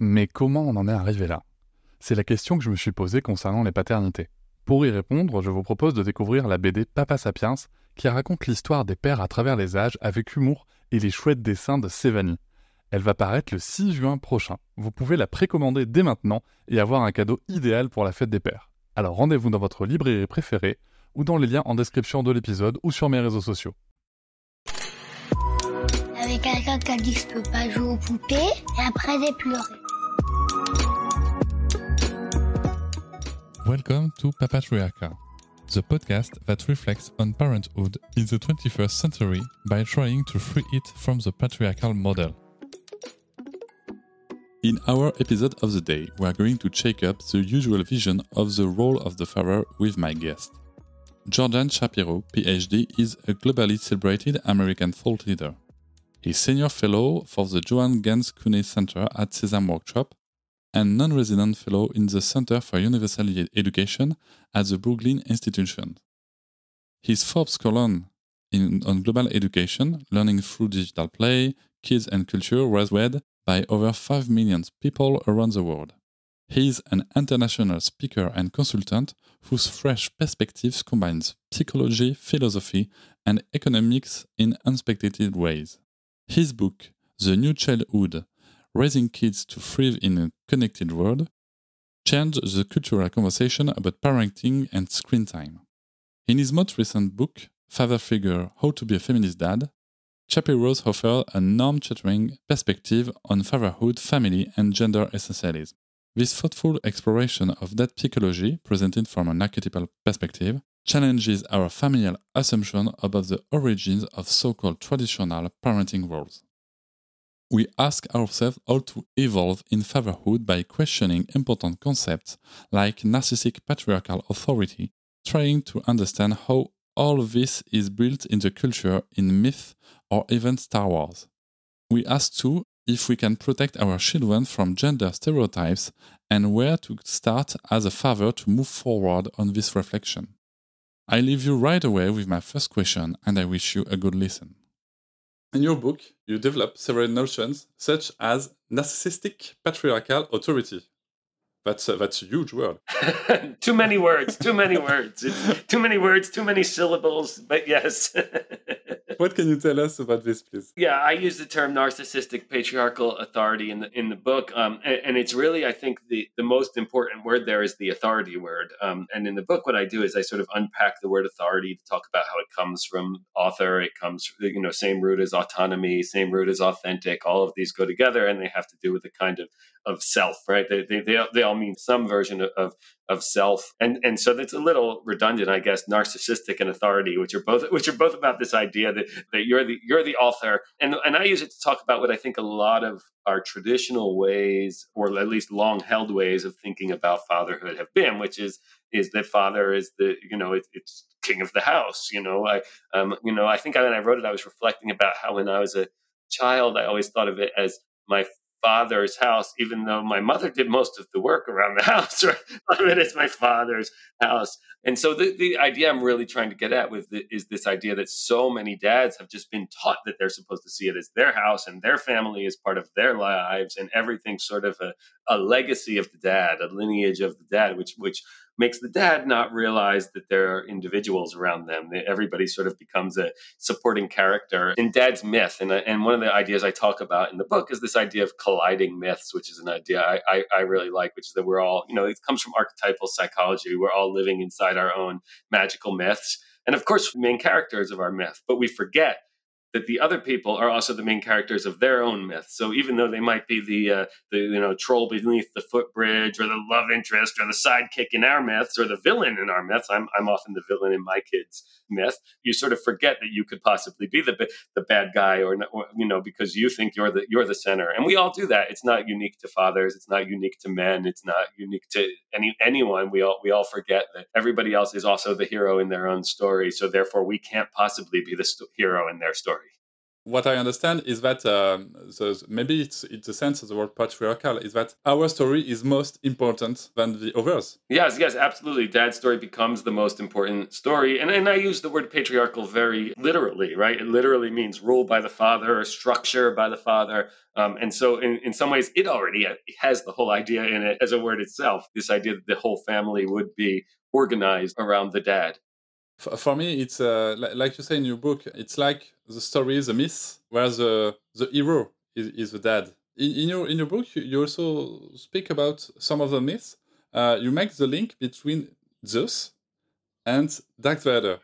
Mais comment on en est arrivé là? C'est la question que je me suis posée concernant les paternités. Pour y répondre, je vous propose de découvrir la BD Papa Sapiens, qui raconte l'histoire des pères à travers les âges avec humour et les chouettes dessins de Sévanie. Elle va paraître le 6 juin prochain. Vous pouvez la précommander dès maintenant et avoir un cadeau idéal pour la fête des pères. Alors rendez-vous dans votre librairie préférée ou dans les liens en description de l'épisode ou sur mes réseaux sociaux. Quelqu'un qui a dit je peux pas jouer aux poupées et après j'ai pleuré. Welcome to Papatriarcha, the podcast that reflects on parenthood in the 21st century by trying to free it from the patriarchal model. In our episode of the day, we are going to check up the usual vision of the role of the father with my guest. Jordan Shapiro, PhD, is a globally celebrated American thought leader. He's senior fellow for the Joan Ganz Cooney Center at Sesame Workshop and non-resident fellow in the Center for Universal Education at the Brookings Institution. His Forbes column in, on global education, learning through digital play, kids and culture was read by over 5 million people around the world. He is an international speaker and consultant whose fresh perspectives combines psychology, philosophy, and economics in unexpected ways. His book, The New Childhood Raising Kids to Thrive in a Connected World, changed the cultural conversation about parenting and screen time. In his most recent book, Father Figure How to Be a Feminist Dad, Shapiros offers a norm chattering perspective on fatherhood, family, and gender essentialism. This thoughtful exploration of that psychology, presented from an archetypal perspective, challenges our familial assumption about the origins of so called traditional parenting roles we ask ourselves how to evolve in fatherhood by questioning important concepts like narcissistic patriarchal authority, trying to understand how all this is built in the culture in myth or even Star Wars. We ask too if we can protect our children from gender stereotypes and where to start as a father to move forward on this reflection. I leave you right away with my first question and I wish you a good listen. In your book, you develop several notions such as narcissistic patriarchal authority. That's a, that's a huge word. too many words. Too many words. It's too many words. Too many syllables. But yes. what can you tell us about this, please? Yeah, I use the term narcissistic patriarchal authority in the in the book, um, and, and, it's really I think the the most important word there is the authority word. Um, and in the book, what I do is I sort of unpack the word authority to talk about how it comes from author. It comes you know same root as autonomy, same root as authentic. All of these go together, and they have to do with the kind of of self, right? They they they, they all mean some version of, of self. And and so that's a little redundant i guess narcissistic and authority which are both which are both about this idea that that you're the you're the author. And and i use it to talk about what i think a lot of our traditional ways or at least long held ways of thinking about fatherhood have been which is is that father is the you know it, it's king of the house you know? I um you know i think when i wrote it i was reflecting about how when i was a child i always thought of it as my father's house, even though my mother did most of the work around the house. Right? I mean, it's my father's house. And so the, the idea I'm really trying to get at with the, is this idea that so many dads have just been taught that they're supposed to see it as their house and their family is part of their lives and everything's sort of a, a legacy of the dad, a lineage of the dad, which which makes the dad not realize that there are individuals around them. Everybody sort of becomes a supporting character in dad's myth. And, uh, and one of the ideas I talk about in the book is this idea of colliding myths, which is an idea I, I, I really like, which is that we're all, you know, it comes from archetypal psychology. We're all living inside our own magical myths. And of course, main characters of our myth, but we forget that the other people are also the main characters of their own myth. So even though they might be the uh, the you know troll beneath the footbridge or the love interest or the sidekick in our myths or the villain in our myths, I'm I'm often the villain in my kids' myth. You sort of forget that you could possibly be the the bad guy or, or you know because you think you're the you're the center. And we all do that. It's not unique to fathers. It's not unique to men. It's not unique to any anyone. We all we all forget that everybody else is also the hero in their own story. So therefore, we can't possibly be the st- hero in their story. What I understand is that um, the, maybe it's it's the sense of the word patriarchal is that our story is most important than the others. Yes, yes, absolutely. Dad's story becomes the most important story, and and I use the word patriarchal very literally, right? It literally means rule by the father, or structure by the father, um, and so in in some ways, it already has the whole idea in it as a word itself. This idea that the whole family would be organized around the dad for me it's uh, like you say in your book it's like the story is a myth where the the hero is, is the dad. In, in your in your book you, you, also speak about some of the myths. Uh, you make the link between zeus and darth vader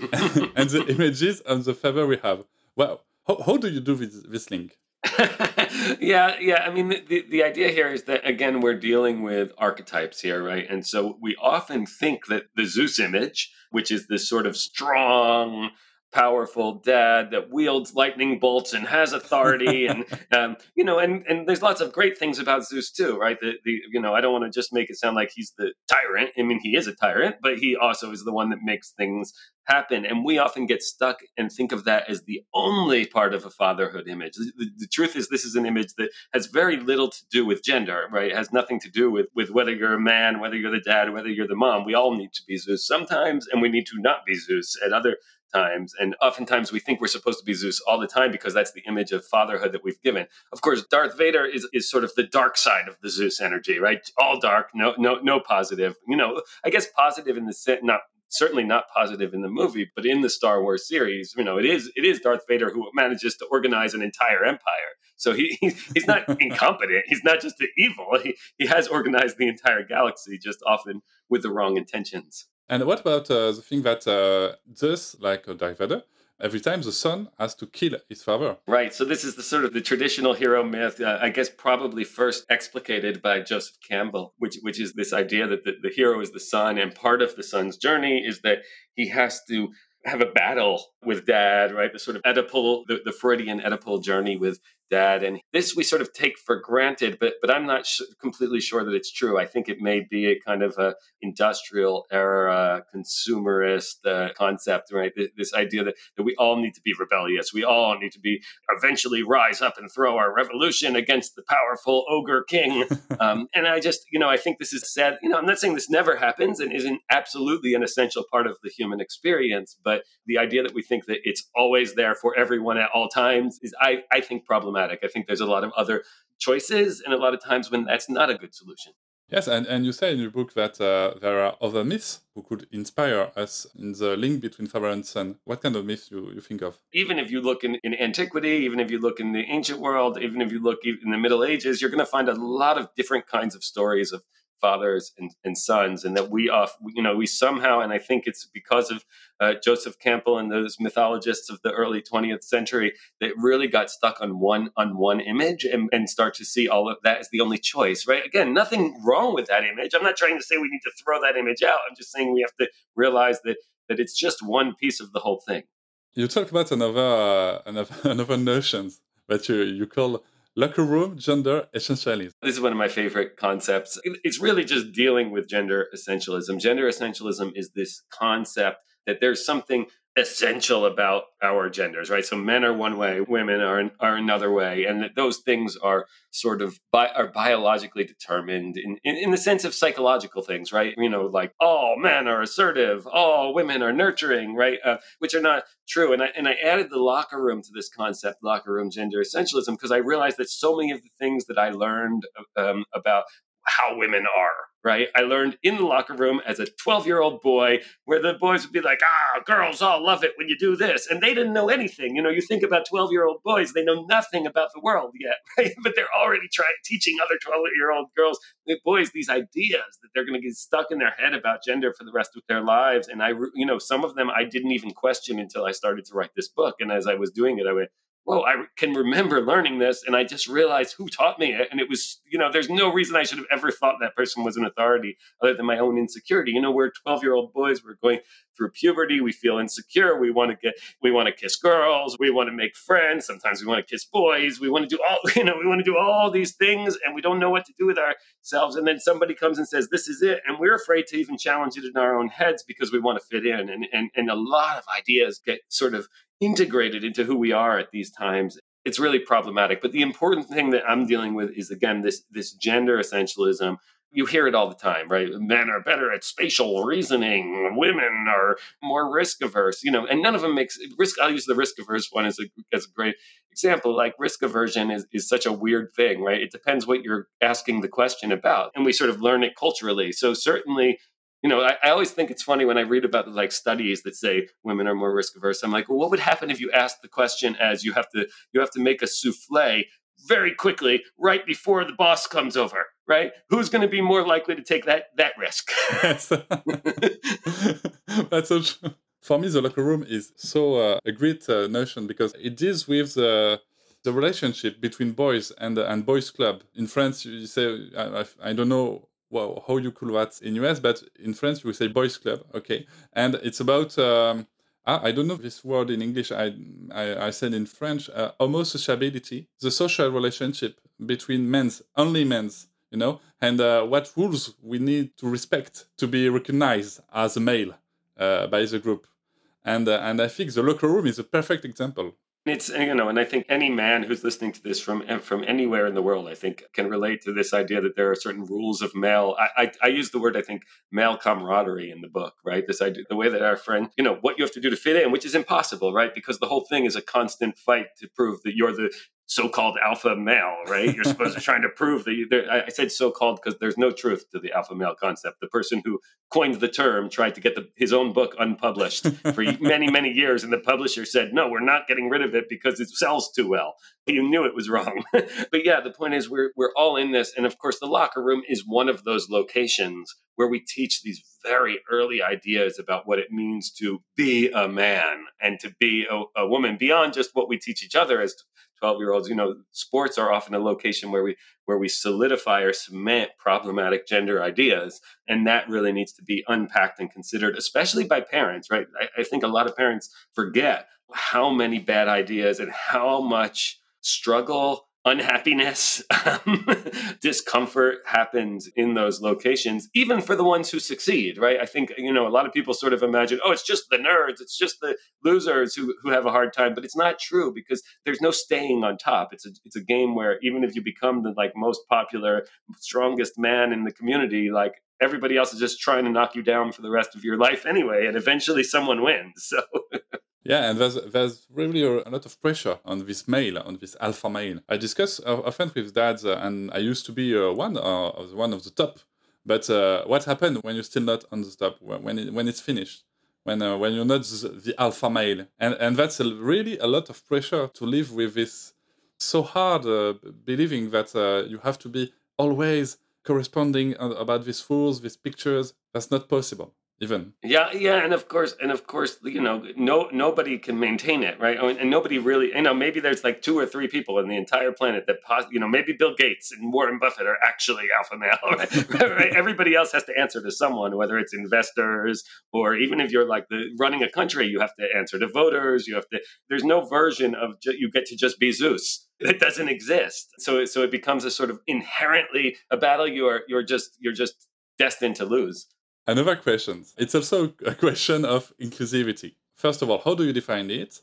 and the images and the favor we have. Well how, how do you do this, this link yeah, yeah. I mean, the, the idea here is that, again, we're dealing with archetypes here, right? And so we often think that the Zeus image, which is this sort of strong, powerful dad that wields lightning bolts and has authority and um, you know and and there's lots of great things about zeus too right? The, the you know i don't want to just make it sound like he's the tyrant. I mean he is a tyrant but he also is the one that makes things happen. And we often get stuck and think of that as the only part of a fatherhood image. The, the, truth is this is an image that has very little to do with gender right? It has nothing to do with with whether you're a man whether you're the dad whether you're the mom. We all need to be zeus sometimes and we need to not be zeus at other times. And oftentimes we think we're supposed to be Zeus all the time because that's the image of fatherhood that we've given. Of course, Darth Vader is, is sort of the dark side of the Zeus energy, right? All dark, no, no, no positive. You know, I guess positive in the sense, not certainly not positive in the movie, but in the Star Wars series, you know, it is it is Darth Vader who manages to organize an entire empire. So he he's not incompetent. He's not just evil. He he has organized the entire galaxy, just often with the wrong intentions. And what about uh, the thing that uh, Zeus, like uh, Darth Vader, every time the son has to kill his father. Right. So this is the sort of the traditional hero myth. Uh, I guess probably first explicated by Joseph Campbell, which which is this idea that the, the hero is the son, and part of the son's journey is that he has to have a battle with dad, right? The sort of Oedipal, the, the Freudian Oedipal journey with dad. And this we sort of take for granted, but but I'm not sh- completely sure that it's true. I think it may be a kind of a industrial era consumerist uh, concept, right? This idea that, that we all need to be rebellious. We all need to be eventually rise up and throw our revolution against the powerful ogre king. um, and I just, you know, I think this is sad. You know, I'm not saying this never happens and isn't absolutely an essential part of the human experience, but the idea that we think that it's always there for everyone at all times is, I, I think, problematic problematic. I think there's a lot of other choices and a lot of times when that's not a good solution. Yes, and, and you say in your book that uh, there are other myths who could inspire us in the link between father and son. What kind of myths you, you think of? Even if you look in, in antiquity, even if you look in the ancient world, even if you look in the Middle Ages, you're going to find a lot of different kinds of stories of fathers and, and sons, and that we off, you know, we somehow, and I think it's because of uh, Joseph Campbell and those mythologists of the early 20th century that really got stuck on one on one image and, and start to see all of that as the only choice. Right? Again, nothing wrong with that image. I'm not trying to say we need to throw that image out. I'm just saying we have to realize that that it's just one piece of the whole thing. You talk about another uh, another, another notions that you you call locker room gender essentialism. This is one of my favorite concepts. It's really just dealing with gender essentialism. Gender essentialism is this concept that there's something essential about our genders, right? So men are one way, women are are another way, and that those things are sort of bi- are biologically determined in, in, in the sense of psychological things, right? You know, like all men are assertive, all women are nurturing, right? Uh, which are not true. And I and I added the locker room to this concept, locker room gender essentialism, because I realized that so many of the things that I learned um, about how women are right? I learned in the locker room as a 12 year old boy where the boys would be like, ah, girls all love it when you do this. And they didn't know anything. You know, you think about 12 year old boys, they know nothing about the world yet, right? But they're already trying teaching other 12 year old girls, boys, these ideas that they're going to get stuck in their head about gender for the rest of their lives. And I, you know, some of them I didn't even question until I started to write this book. And as I was doing it, I went, whoa, I can remember learning this. And I just realized who taught me it. And it was, you know, there's no reason I should have ever thought that person was an authority other than my own insecurity. You know, we're 12 year old boys, we're going through puberty, we feel insecure, we want to get, we want to kiss girls, we want to make friends, sometimes we want to kiss boys, we want to do all, you know, we want to do all these things and we don't know what to do with ourselves. And then somebody comes and says, this is it. And we're afraid to even challenge it in our own heads because we want to fit in. And, and, and a lot of ideas get sort of integrated into who we are at these times it's really problematic but the important thing that i'm dealing with is again this this gender essentialism you hear it all the time, right? Men are better at spatial reasoning. Women are more risk averse, you know, and none of them makes risk. I'll use the risk averse one as a, as a great example. Like risk aversion is, is such a weird thing, right? It depends what you're asking the question about. And we sort of learn it culturally. So certainly, you know, I, I always think it's funny when I read about like studies that say women are more risk averse. I'm like, well, what would happen if you asked the question as you have to you have to make a souffle very quickly right before the boss comes over, right? Who's going to be more likely to take that that risk? That's so true. For me, the locker room is so uh, a great uh, notion because it deals with the the relationship between boys and uh, and boys club. In France, you say I, I, I don't know well, how you call that in US, but in France you say boys club, okay, and it's about. Um, I don't know this word in English. I I, I said in French, uh, homosociability, the social relationship between men's, only men's, you know, and uh, what rules we need to respect to be recognized as a male uh, by the group. And uh, and I think the locker room is a perfect example it's you know, and I think any man who's listening to this from from anywhere in the world, I think, can relate to this idea that there are certain rules of male. I, I, I use the word I think male camaraderie in the book, right? This idea, the way that our friend, you know, what you have to do to fit in, which is impossible, right? Because the whole thing is a constant fight to prove that you're the so-called alpha male, right? You're supposed to trying to prove that you, I said so-called because there's no truth to the alpha male concept. The person who coined the term tried to get the, his own book unpublished for many, many years, and the publisher said, "No, we're not getting rid of it because it sells too well." You knew it was wrong. but yeah, the point is we're we're all in this, and of course, the locker room is one of those locations where we teach these very early ideas about what it means to be a man and to be a, a woman beyond just what we teach each other as 12 year olds you know sports are often a location where we where we solidify or cement problematic gender ideas and that really needs to be unpacked and considered especially by parents right? I, I think a lot of parents forget how many bad ideas and how much struggle unhappiness, um, discomfort happens in those locations, even for the ones who succeed, right? I think, you know, a lot of people sort of imagine, oh, it's just the nerds, it's just the losers who, who have a hard time, but it's not true because there's no staying on top. It's a, it's a game where even if you become the like most popular, strongest man in the community, like everybody else is just trying to knock you down for the rest of your life anyway, and eventually someone wins. So Yeah, and there's there's really a, lot of pressure on this male, on this alpha male. I discuss uh, often with dads, uh, and I used to be uh, one uh, of one of the top. But uh, what happened when you're still not on the top? When it, when it's finished? When uh, when you're not the alpha male? And and that's a, really a lot of pressure to live with this so hard believing that you have to be always corresponding about these rules, these pictures. That's not possible even yeah yeah and of course and of course you know no nobody can maintain it right oh, and nobody really you know maybe there's like two or three people in the entire planet that pos- you know maybe bill gates and warren buffett are actually alpha male right? right? everybody else has to answer to someone whether it's investors or even if you're like the running a country you have to answer to voters you have to there's no version of ju- you get to just be zeus it doesn't exist so so it becomes a sort of inherently a battle you are you're just you're just destined to lose Another question. It's also a question of inclusivity. First of all, how do you define it?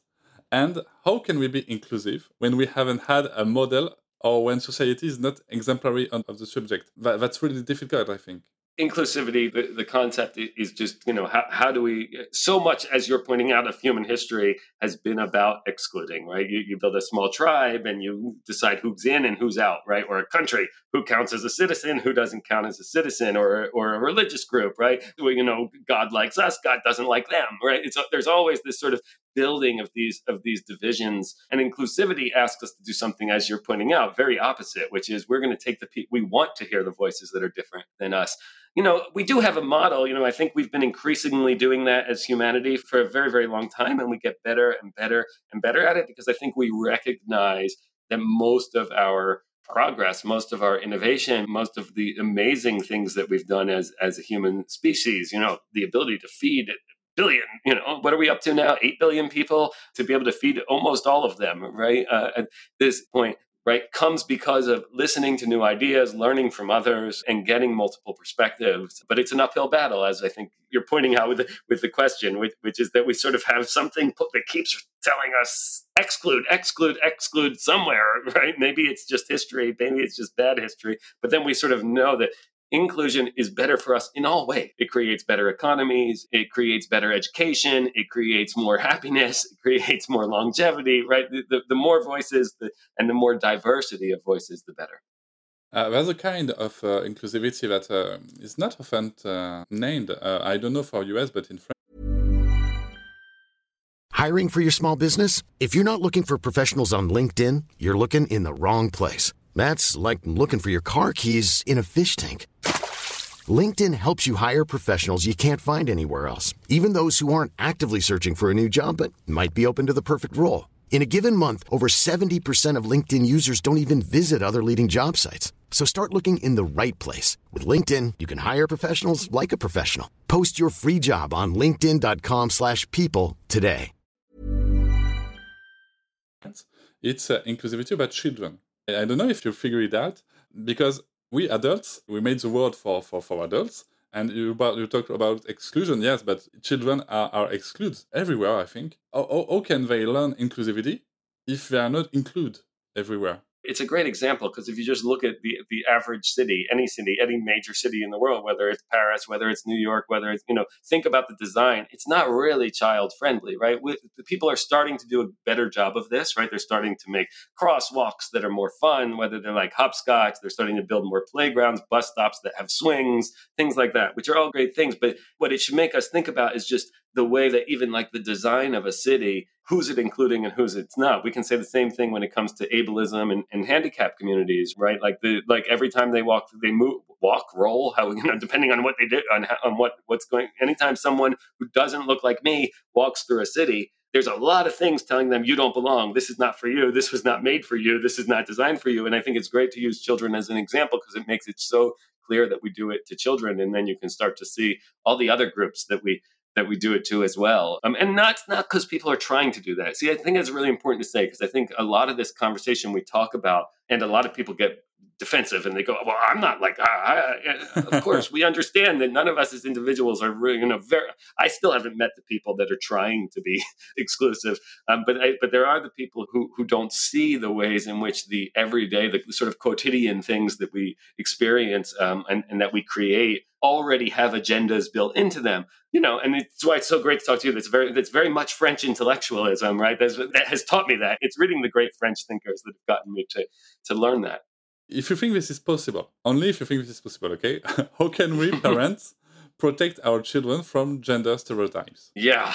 And how can we be inclusive when we haven't had a model or when society is not exemplary of the subject? That, that's really difficult, I think inclusivity the, the concept is just you know how, how do we so much as you're pointing out of human history has been about excluding right? You, you build a small tribe and you decide who's in and who's out right? Or a country who counts as a citizen who doesn't count as a citizen or or a religious group right? Well, you know god likes us god doesn't like them right? It's there's always this sort of building of these of these divisions and inclusivity asks us to do something as you're pointing out very opposite which is we're going to take the pe- we want to hear the voices that are different than us you know we do have a model you know i think we've been increasingly doing that as humanity for a very very long time and we get better and better and better at it because i think we recognize that most of our progress most of our innovation most of the amazing things that we've done as as a human species you know the ability to feed billion you know what are we up to now? 8 billion people to be able to feed almost all of them right? Uh, at this point right, comes because of listening to new ideas, learning from others, and getting multiple perspectives. But it's an uphill battle, as I think you're pointing out with the, with the question, which, which is that we sort of have something that keeps telling us exclude, exclude, exclude somewhere, right? Maybe it's just history, maybe it's just bad history, but then we sort of know that inclusion is better for us in all ways. It creates better economies, it creates better education, it creates more happiness, it creates more longevity, right? The, the, the more voices the, and the more diversity of voices, the better. Uh, there's a kind of uh, inclusivity that uh, is not often uh, named. Uh, I don't know for US, but in France. Hiring for your small business? If you're not looking for professionals on LinkedIn, you're looking in the wrong place. That's like looking for your car keys in a fish tank. LinkedIn helps you hire professionals you can't find anywhere else, even those who aren't actively searching for a new job but might be open to the perfect role. In a given month, over 70% of LinkedIn users don't even visit other leading job sites. So start looking in the right place. With LinkedIn, you can hire professionals like a professional. Post your free job on linkedin.com slash people today. It's uh, inclusivity about children. I don't know if you figure it out because we adults, we made the world for, for, for adults. And you, about, you talk about exclusion, yes, but children are, are excluded everywhere, I think. How, how, how can they learn inclusivity if they are not included everywhere? It's a great example because if you just look at the the average city, any city, any major city in the world, whether it's Paris, whether it's New York, whether it's you know, think about the design. It's not really child friendly, right? With, people are starting to do a better job of this, right? They're starting to make crosswalks that are more fun, whether they're like hopscotch. They're starting to build more playgrounds, bus stops that have swings, things like that, which are all great things. But what it should make us think about is just the way that even like the design of a city who's it including and who's it's not? We can say the same thing when it comes to ableism and, and handicap communities right? Like the like every time they walk they move walk roll how you know depending on what they did on, on what what's going anytime someone who doesn't look like me walks through a city there's a lot of things telling them you don't belong. This is not for you. This was not made for you. This is not designed for you. And i think it's great to use children as an example because it makes it so clear that we do it to children. And then you can start to see all the other groups that we that we do it to as well. Um, and not not because people are trying to do that. See, I think it's really important to say because I think a lot of this conversation we talk about, and a lot of people get defensive and they go, "Well, I'm not like." Ah, of course, we understand that none of us as individuals are really, you know, very. I still haven't met the people that are trying to be exclusive, um, but I, but there are the people who who don't see the ways in which the everyday, the sort of quotidian things that we experience um, and, and that we create already have agendas built into them you know and it's why it's so great to talk to you that's very that's very much french intellectualism right that's, that has taught me that it's reading the great french thinkers that have gotten me to to learn that if you think this is possible, only if you think this is possible, okay? How can we, parents, protect our children from gender stereotypes? Yeah.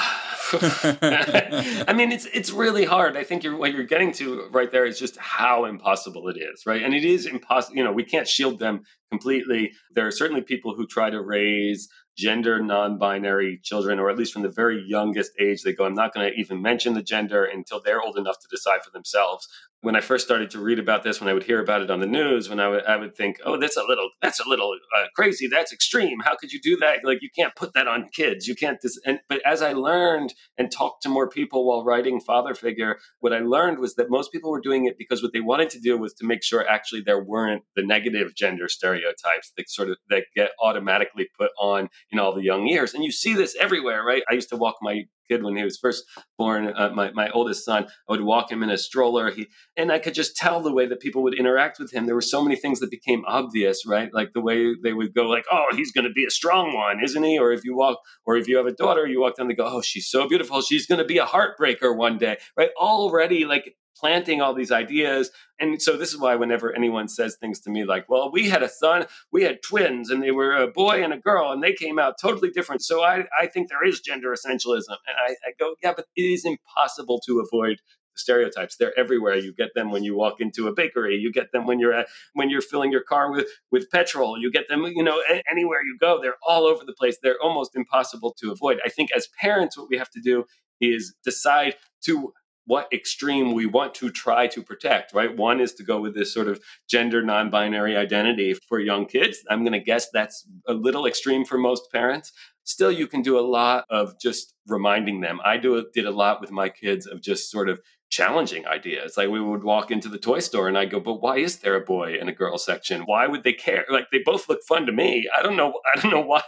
I mean, it's it's really hard. I think you're, what you're getting to right there is just how impossible it is, right? And it is impossible. You know, we can't shield them completely. There are certainly people who try to raise gender non-binary children or at least from the very youngest age they go i'm not going to even mention the gender until they're old enough to decide for themselves when I first started to read about this, when I would hear about it on the news, when I would, I would think, oh, that's a little, that's a little uh, crazy. That's extreme. How could you do that? Like, you can't put that on kids. You can't. Dis-. And, but as I learned and talked to more people while writing Father Figure, what I learned was that most people were doing it because what they wanted to do was to make sure actually there weren't the negative gender stereotypes that sort of that get automatically put on in all the young years. And you see this everywhere, right? I used to walk my kid when he was first born, uh, my, my oldest son, I would walk him in a stroller. He, and I could just tell the way that people would interact with him. There were so many things that became obvious, right? Like the way they would go like, oh, he's going to be a strong one, isn't he? Or if you walk, or if you have a daughter, you walk down, they go, oh, she's so beautiful. She's going to be a heartbreaker one day, right? Already like planting all these ideas. And so this is why whenever anyone says things to me like, well, we had a son, we had twins, and they were a boy and a girl, and they came out totally different. So I, I think there is gender essentialism. And I, I go, yeah, but it is impossible to avoid stereotypes they're everywhere you get them when you walk into a bakery you get them when you're at when you're filling your car with with petrol you get them you know anywhere you go they're all over the place they're almost impossible to avoid i think as parents what we have to do is decide to what extreme we want to try to protect, right? One is to go with this sort of gender non binary identity for young kids. I'm going to guess that's a little extreme for most parents. Still, you can do a lot of just reminding them. I do did a lot with my kids of just sort of challenging ideas. Like we would walk into the toy store and I go, but why is there a boy and a girl section? Why would they care? Like they both look fun to me. I don't know. I don't know why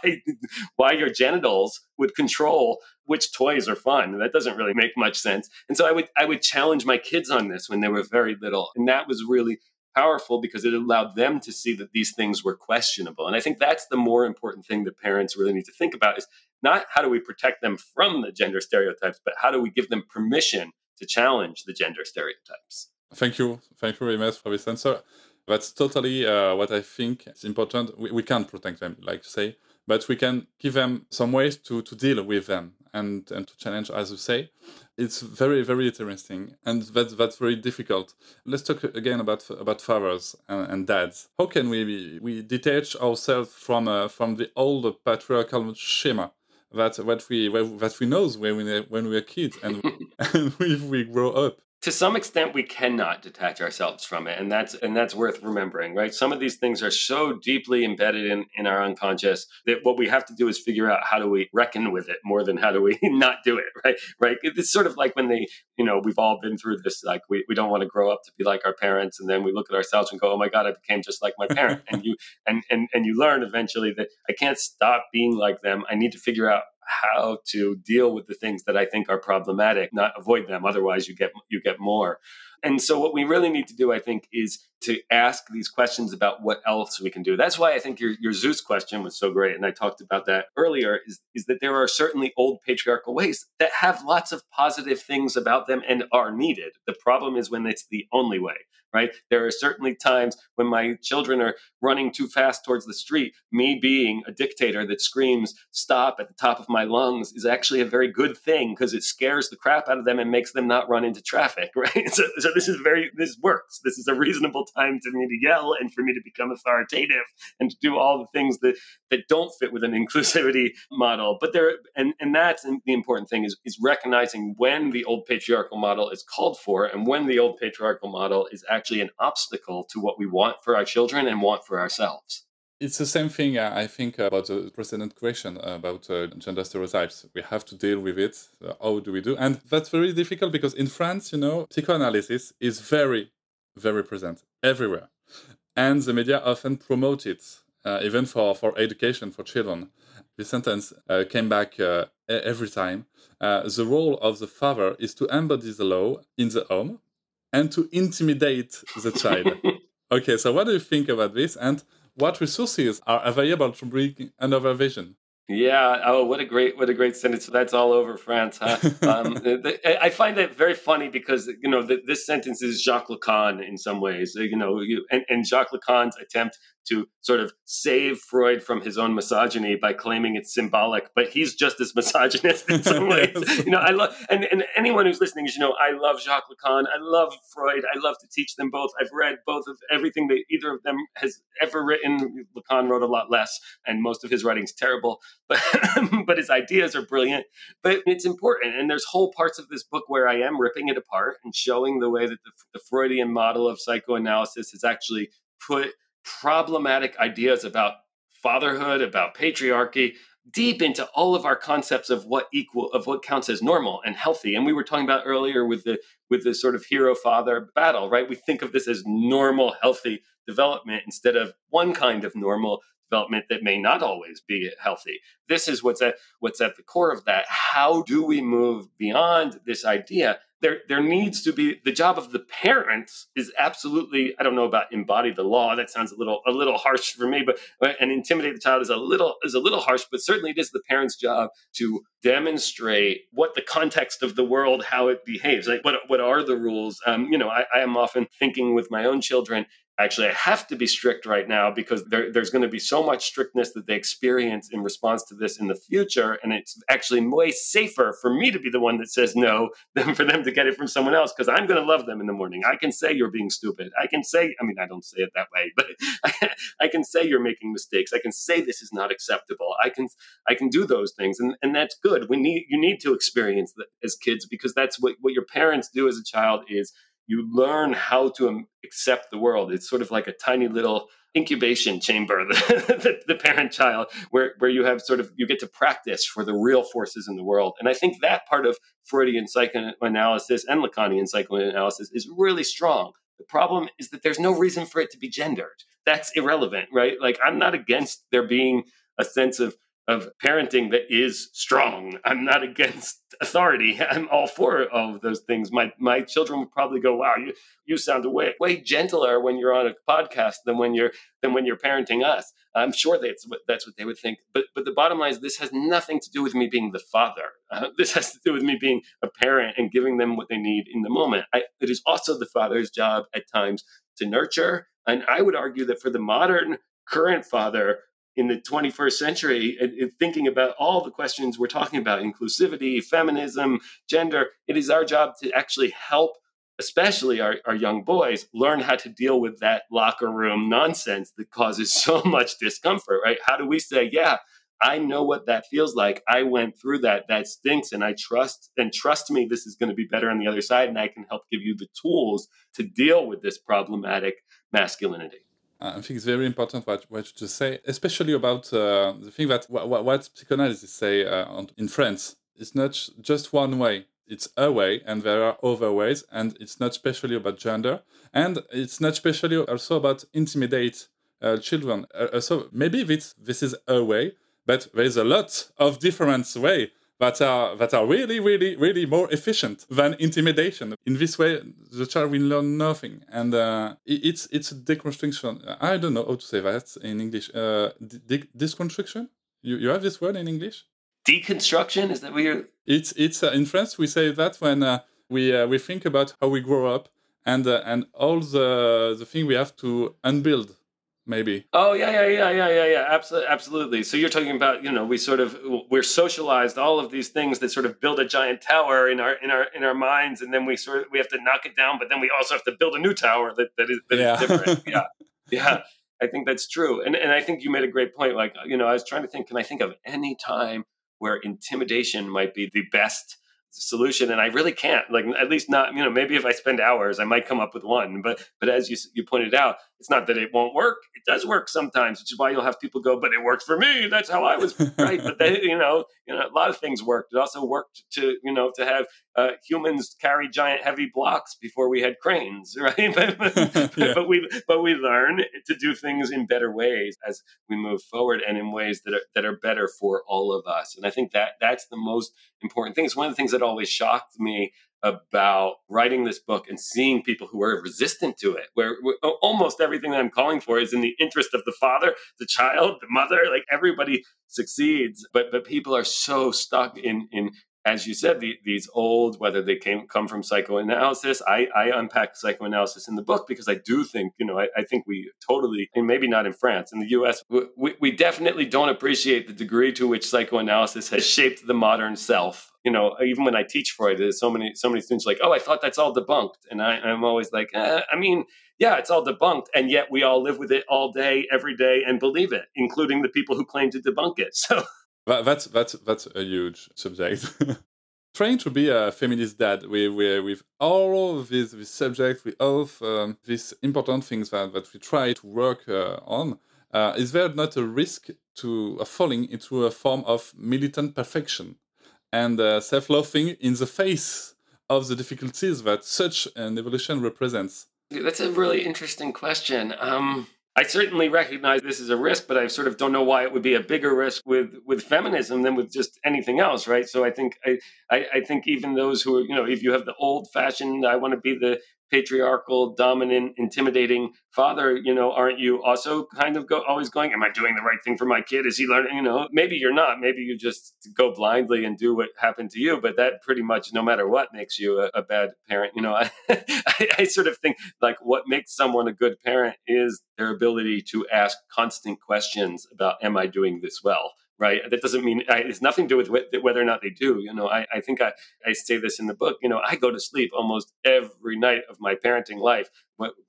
why your genitals would control which toys are fun. That doesn't really make much sense. And so I would I would challenge my kids on this when they were very little, and that was really powerful because it allowed them to see that these things were questionable. And I think that's the more important thing that parents really need to think about is not how do we protect them from the gender stereotypes, but how do we give them permission to challenge the gender stereotypes. Thank you. Thank you very much for this answer. That's totally uh, what I think is important. We, we can't protect them, like you say, but we can give them some ways to, to deal with them and, and to challenge, as you say. It's very, very interesting. And that's, that's very difficult. Let's talk again about about fathers and, and dads. How can we we detach ourselves from uh, from the old patriarchal schema that what we that we know when we when we are kids and, and we, we grow up to some extent we cannot detach ourselves from it and that's and that's worth remembering right? Some of these things are so deeply embedded in in our unconscious that what we have to do is figure out how do we reckon with it more than how do we not do it right? Right? It's sort of like when they you know we've all been through this like we, we don't want to grow up to be like our parents and then we look at ourselves and go oh my god i became just like my parent. And you and and and you learn eventually that i can't stop being like them. I need to figure out how to deal with the things that I think are problematic, not avoid them. Otherwise, you get you get more. And so, what we really need to do, I think, is to ask these questions about what else we can do. That's why I think your, your Zeus question was so great. And I talked about that earlier is, is that there are certainly old patriarchal ways that have lots of positive things about them and are needed. The problem is when it's the only way right? There are certainly times when my children are running too fast towards the street. Me being a dictator that screams, stop at the top of my lungs is actually a very good thing because it scares the crap out of them and makes them not run into traffic, right? So, so this is very, this works. This is a reasonable time for me to yell and for me to become authoritative and to do all the things that, that don't fit with an inclusivity model. But there, and, and that's the important thing is, is recognizing when the old patriarchal model is called for and when the old patriarchal model is actually actually an obstacle to what we want for our children and want for ourselves. It's the same thing, uh, I think, about the precedent question about uh, gender stereotypes. We have to deal with it. Uh, how do we do? And that's very difficult because in France, you know, psychoanalysis is very, very present everywhere. And the media often promote it, uh, even for, for education for children. The sentence uh, came back uh, every time. the role of the father is to embody the law in the home and to intimidate the child. okay, so what do you think about this? And what resources are available to bring another vision? Yeah. Oh, what a great, what a great sentence. So That's all over France, huh? um, I find that very funny because you know this sentence is Jacques Lacan in some ways. You know, you, and, and Jacques Lacan's attempt to sort of save Freud from his own misogyny by claiming it's symbolic, but he's just as misogynist in some ways. you know, I love and, and anyone who's listening, is, you know, I love Jacques Lacan, I love Freud, I love to teach them both. I've read both of everything that either of them has ever written. Lacan wrote a lot less, and most of his writing's terrible, but but his ideas are brilliant. But it's important, and there's whole parts of this book where I am ripping it apart and showing the way that the, the Freudian model of psychoanalysis is actually put problematic ideas about fatherhood, about patriarchy, deep into all of our concepts of what equal of what counts as normal and healthy. And we were talking about earlier with the with the sort of hero father battle right? We think of this as normal healthy development instead of one kind of normal development that may not always be healthy. This is what's at what's at the core of that. How do we move beyond this idea there there needs to be the job of the parents is absolutely I don't know about embody the law that sounds a little a little harsh for me but and intimidate the child is a little is a little harsh but certainly it is the parents job to demonstrate what the context of the world how it behaves. Like what what are the rules? Um, you know I, I am often thinking with my own children actually I have to be strict right now because there, there's going to be so much strictness that they experience in response to this in the future. And it's actually way safer for me to be the one that says no than for them to get it from someone else because I'm going to love them in the morning. I can say you're being stupid. I can say, I mean, I don't say it that way, but I, can say you're making mistakes. I can say this is not acceptable. I can, I can do those things. And, and that's good. We need, you need to experience that as kids because that's what, what your parents do as a child is you learn how to um, accept the world. It's sort of like a tiny little incubation chamber, the, the, the parent child, where, where you have sort of, you get to practice for the real forces in the world. And I think that part of Freudian psychoanalysis and Lacanian psychoanalysis is really strong. The problem is that there's no reason for it to be gendered. That's irrelevant, right? Like, I'm not against there being a sense of of parenting that is strong. I'm not against authority. I'm all for all of those things. My my children would probably go, "Wow, you you sound way way gentler when you're on a podcast than when you're than when you're parenting us." I'm sure that's what that's what they would think. But but the bottom line is, this has nothing to do with me being the father. Uh, this has to do with me being a parent and giving them what they need in the moment. I, it is also the father's job at times to nurture, and I would argue that for the modern current father in the 21st century and, thinking about all the questions we're talking about inclusivity feminism gender it is our job to actually help especially our, our young boys learn how to deal with that locker room nonsense that causes so much discomfort right? How do we say yeah i know what that feels like. I went through that. That stinks and i trust and trust me this is going to be better on the other side and i can help give you the tools to deal with this problematic masculinity I think it's very important what, what you just say, especially about uh, the thing that what, what psychoanalysts say uh, in France. It's not just one way; it's a way, and there are other ways, and it's not specially about gender, and it's not specially also about intimidate uh, children. Uh, so maybe this this is a way, but there is a lot of different way that are that are really, really, really more efficient than intimidation. In this way, the child will learn nothing, and uh, it's it's a deconstruction. I don't know how to say that in English. Uh, de- deconstruction. You you have this word in English? Deconstruction is that what you're? It's it's uh, in France we say that when uh, we uh, we think about how we grow up and uh, and all the the thing we have to unbuild maybe. Oh yeah, yeah, yeah, yeah, yeah, yeah. Absolutely, absolutely. So you're talking about, you know, we sort of we're socialized all of these things that sort of build a giant tower in our in our in our minds, and then we sort of we have to knock it down, but then we also have to build a new tower that that is, that yeah. is different. yeah, yeah. I think that's true, and and I think you made a great point. Like, you know, I was trying to think, can I think of any time where intimidation might be the best solution and i really can't like at least not you know maybe if i spend hours i might come up with one but but as you you pointed out it's not that it won't work. It does work sometimes which is why you'll have people go but it worked for me. That's how i was right. But they you know you know a lot of things worked. It also worked to you know to have uh, humans carry giant heavy blocks before we had cranes right? But, but, yeah. but we but we learn to do things in better ways as we move forward and in ways that are that are better for all of us. And i think that that's the most important thing. It's one of the things that always shocked me about writing this book and seeing people who are resistant to it, where, almost everything that I'm calling for is in the interest of the father, the child, the mother. Like everybody succeeds, but but people are so stuck in in as you said, the, these old, whether they came come from psychoanalysis, I, I unpack psychoanalysis in the book because I do think, you know, I, I think we totally, and maybe not in France, in the U.S., we, we definitely don't appreciate the degree to which psychoanalysis has shaped the modern self. You know, even when I teach Freud, there's so many so many students like, oh, I thought that's all debunked, and I, I'm always like, eh, I mean, yeah, it's all debunked, and yet we all live with it all day, every day, and believe it, including the people who claim to debunk it. So. That, that's that's that's a huge subject. Trying to be a feminist dad with with, with all of these, these subjects, with all of um, these important things that, that we try to work uh, on, uh, is there not a risk to uh, falling into a form of militant perfection and uh, self-loathing in the face of the difficulties that such an evolution represents? That's a really interesting question. Um, I certainly recognize this is a risk, but I sort of don't know why it would be a bigger risk with with feminism than with just anything else, right? So I think I, I, I think even those who are, you know, if you have the old fashioned, I want to be the patriarchal, dominant, intimidating father, you know, aren't you also kind of go always going, Am I doing the right thing for my kid? Is he learning? You know, maybe you're not. Maybe you just go blindly and do what happened to you. But that pretty much, no matter what, makes you a, a bad parent. You know, I, I, I sort of think like what makes someone a good parent is their ability to ask constant questions about, Am I doing this well? Right? That doesn't mean I, it's nothing to do with whether or not they do. You know, I, I think I, I say this in the book. You know, I go to sleep almost every night of my parenting life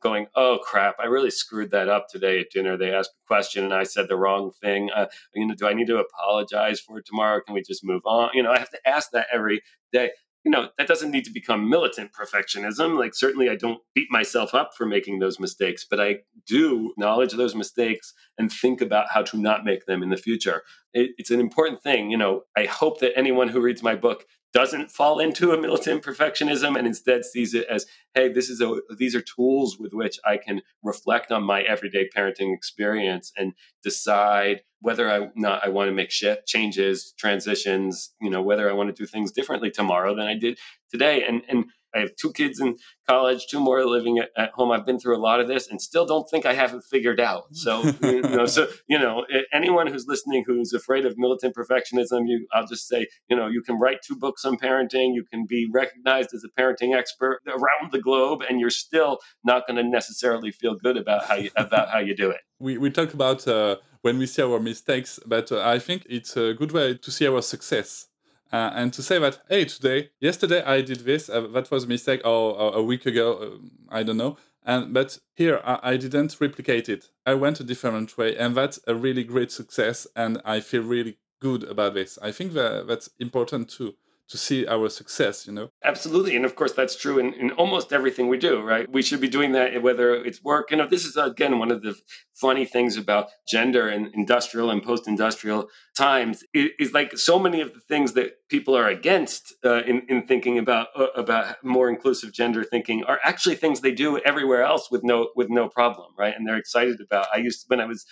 going, oh crap, I really screwed that up today at dinner. They asked a question and I said the wrong thing. Uh, you know, do I need to apologize for it tomorrow? Can we just move on? You know, I have to ask that every day. You know, that doesn't need to become militant perfectionism. Like, certainly I don't beat myself up for making those mistakes, but I do acknowledge those mistakes and think about how to not make them in the future. It, it's an important thing. You know, I hope that anyone who reads my book doesn't fall into a militant perfectionism and instead sees it as hey this is a these are tools with which i can reflect on my everyday parenting experience and decide whether i not i want to make shift changes transitions you know whether i want to do things differently tomorrow than i did today. And and I have two kids in college, two more living at, at, home. I've been through a lot of this and still don't think I have it figured out. So, you know, so, you know, anyone who's listening who's afraid of militant perfectionism, you, I'll just say, you know, you can write two books on parenting. You can be recognized as a parenting expert around the globe, and you're still not going to necessarily feel good about how you, about how you do it. We, we talk about uh, when we see our mistakes, but uh, I think it's a good way to see our success uh, and to say that hey today yesterday i did this uh, that was a mistake or, or a week ago uh, i don't know. And but here I, I, didn't replicate it. I went a different way and that's a really great success and i feel really good about this. I think that that's important too to see our success, you know? Absolutely. And of course, that's true in, in almost everything we do, right? We should be doing that whether it's work. You know, this is, again, one of the funny things about gender and industrial and post industrial times is like so many of the things that people are against uh, in, in thinking about uh, about more inclusive gender thinking are actually things they do everywhere else with no with no problem right and they're excited about i used to, when i was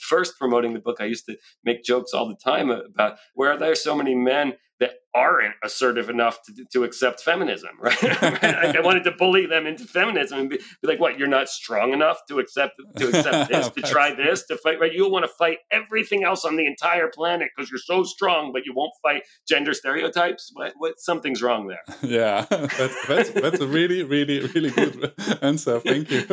first promoting the book i used to make jokes all the time about where are there so many men that aren't assertive enough to, to accept feminism, right? like I wanted to bully them into feminism and be, be, like, "What? You're not strong enough to accept to accept this, to try this, to fight, right? You'll want to fight everything else on the entire planet because you're so strong, but you won't fight gender stereotypes. What? What? Something's wrong there." Yeah, that's that's, that's a really, really, really good answer. Thank you.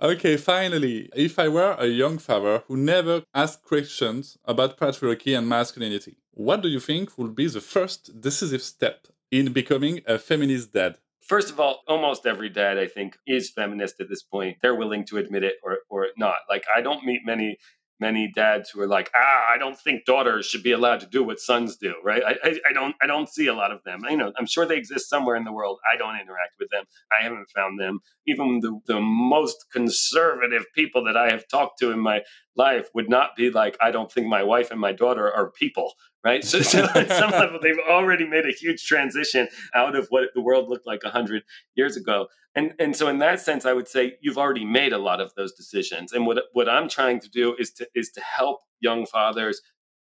okay, finally, if I were a young father who never asked questions about patriarchy and masculinity what do you think will be the first decisive step in becoming a feminist dad? First of all, almost every dad, I think, is feminist at this point. They're willing to admit it or, or not. Like, I don't meet many many dads who are like, ah, I don't think daughters should be allowed to do what sons do, right? I, I, I, don't I don't see a lot of them. You know, I'm sure they exist somewhere in the world. I don't interact with them. I haven't found them. Even the, the most conservative people that I have talked to in my life would not be like, I don't think my wife and my daughter are people, right? So, so at some level, they've already made a huge transition out of what the world looked like 100 years ago. And, and so in that sense, I would say you've already made a lot of those decisions. And what, what I'm trying to do is to, is to help young fathers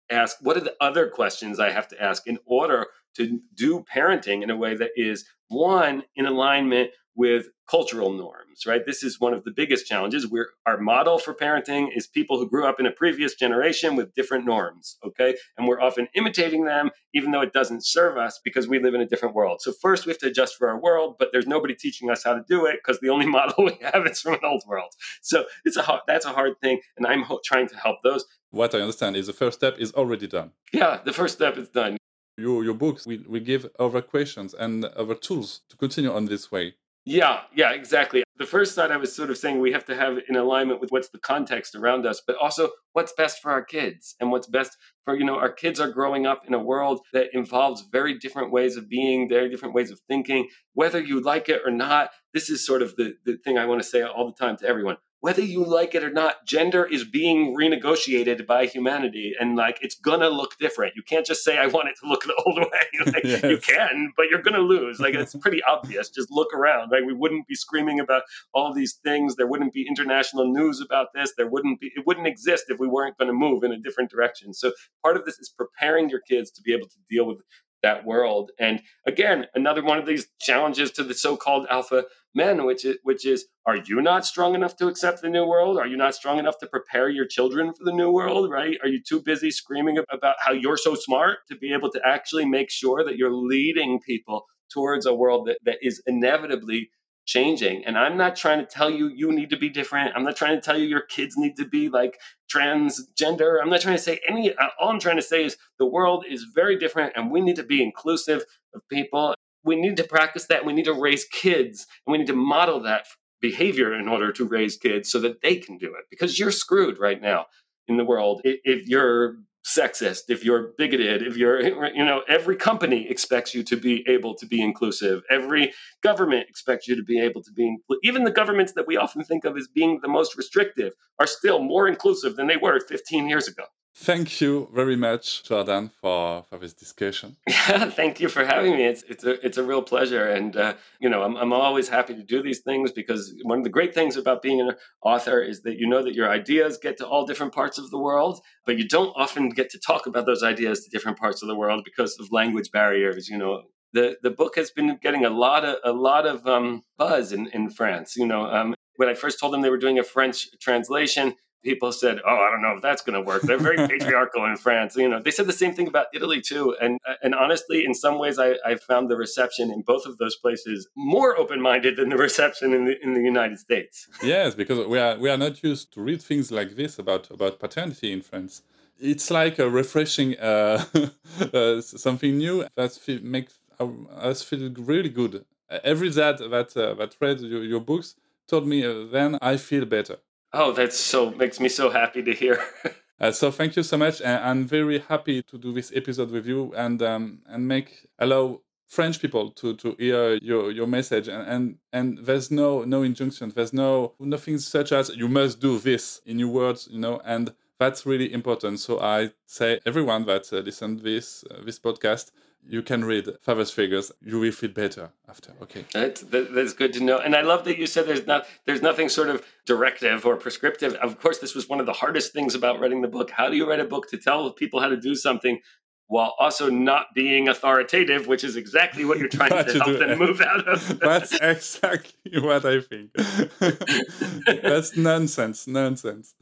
ask what are the other questions I have to ask in order to do parenting in a way that is one in alignment with cultural norms, right? This is one of the biggest challenges. We're our model for parenting is people who grew up in a previous generation with different norms, okay? And we're often imitating them even though it doesn't serve us because we live in a different world. So first we have to adjust for our world, but there's nobody teaching us how to do it because the only model we have is from an old world. So it's a hard, that's a hard thing and I'm ho- trying to help those. What I understand is the first step is already done. Yeah, the first step is done. Your, your books we, we give other questions and other tools to continue on this way yeah, yeah, exactly. The first side I was sort of saying we have to have in alignment with what's the context around us, but also what's best for our kids and what's best for, you know, our kids are growing up in a world that involves very different ways of being, very different ways of thinking. Whether you like it or not, this is sort of the, the thing I want to say all the time to everyone whether you like it or not, gender is being renegotiated by humanity, and like it's gonna look different. You can't just say I want it to look the old way. like, yes. You can, but you're gonna lose. Like it's pretty obvious. Just look around. Right? We wouldn't be screaming about all these things. There wouldn't be international news about this. There wouldn't be. It wouldn't exist if we weren't going to move in a different direction. So part of this is preparing your kids to be able to deal with that world. And again, another one of these challenges to the so-called alpha men, which is which is, are you not strong enough to accept the new world? Are you not strong enough to prepare your children for the new world? Right? Are you too busy screaming about how you're so smart to be able to actually make sure that you're leading people towards a world that, that is inevitably changing. And I'm not trying to tell you you need to be different. I'm not trying to tell you your kids need to be like transgender. I'm not trying to say any, uh, all I'm trying to say is the world is very different and we need to be inclusive of people. We need to practice that. We need to raise kids and we need to model that behavior in order to raise kids so that they can do it because you're screwed right now in the world if you're sexist, if you're bigoted, if you're, you know, every company expects you to be able to be inclusive. Every government expects you to be able to be, even the governments that we often think of as being the most restrictive are still more inclusive than they were 15 years ago. Thank you very much, Jordan, for, for this discussion. Yeah, thank you for having me. It's it's a it's a real pleasure, and uh, you know I'm I'm always happy to do these things because one of the great things about being an author is that you know that your ideas get to all different parts of the world, but you don't often get to talk about those ideas to different parts of the world because of language barriers. You know, the the book has been getting a lot of a lot of um, buzz in in France. You know, um, when I first told them they were doing a French translation, people said, "Oh, I don't know if that's going to work." They're very patriarchal in France. You know, they said the same thing about Italy too. And and honestly, in some ways, I, I found the reception in both of those places more open-minded than the reception in the in the United States. Yes, because we are we are not used to read things like this about about paternity in France. It's like a refreshing uh, uh, something new that makes us feel really good. Every that that uh, that read your, your books told me uh, then I feel better. Oh, that's so makes me so happy to hear. uh, so thank you so much, I'm very happy to do this episode with you and um, and make allow French people to to hear your your message and and, and there's no no injunction, there's no nothing such as you must do this in your words, you know, and that's really important. So I say everyone that uh, listen this uh, this podcast you can read Father's Figures. You will feel better after. Okay, that's that's good to know. And I love that you said there's not there's nothing sort of directive or prescriptive. Of course, this was one of the hardest things about writing the book. How do you write a book to tell people how to do something? While also not being authoritative, which is exactly what you're trying to help them move out of. That's exactly what I think. That's nonsense. Nonsense.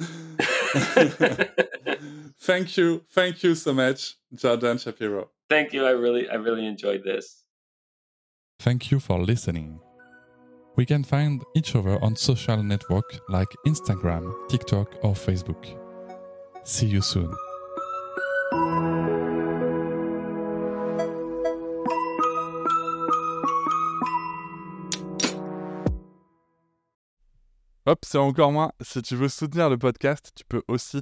thank you. Thank you so much, Jordan Shapiro. Thank you. I really, I really enjoyed this. Thank you for listening. We can find each other on social network like Instagram, TikTok, or Facebook. See you soon. Hop, c'est encore moins. Si tu veux soutenir le podcast, tu peux aussi